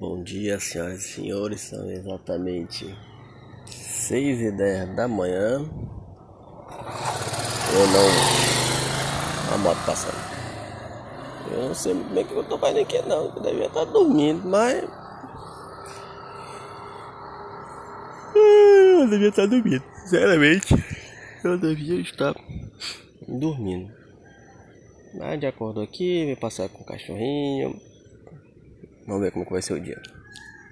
Bom dia, senhoras e senhores. São exatamente 6 e 10 da manhã. Eu não. A moto passando. Eu não sei muito bem o que eu tô fazendo aqui, não. Eu devia estar dormindo, mas. Eu devia estar dormindo. Sinceramente, eu devia estar dormindo. Mas acordou aqui, veio passear com o cachorrinho. Vamos ver como que vai ser o dia.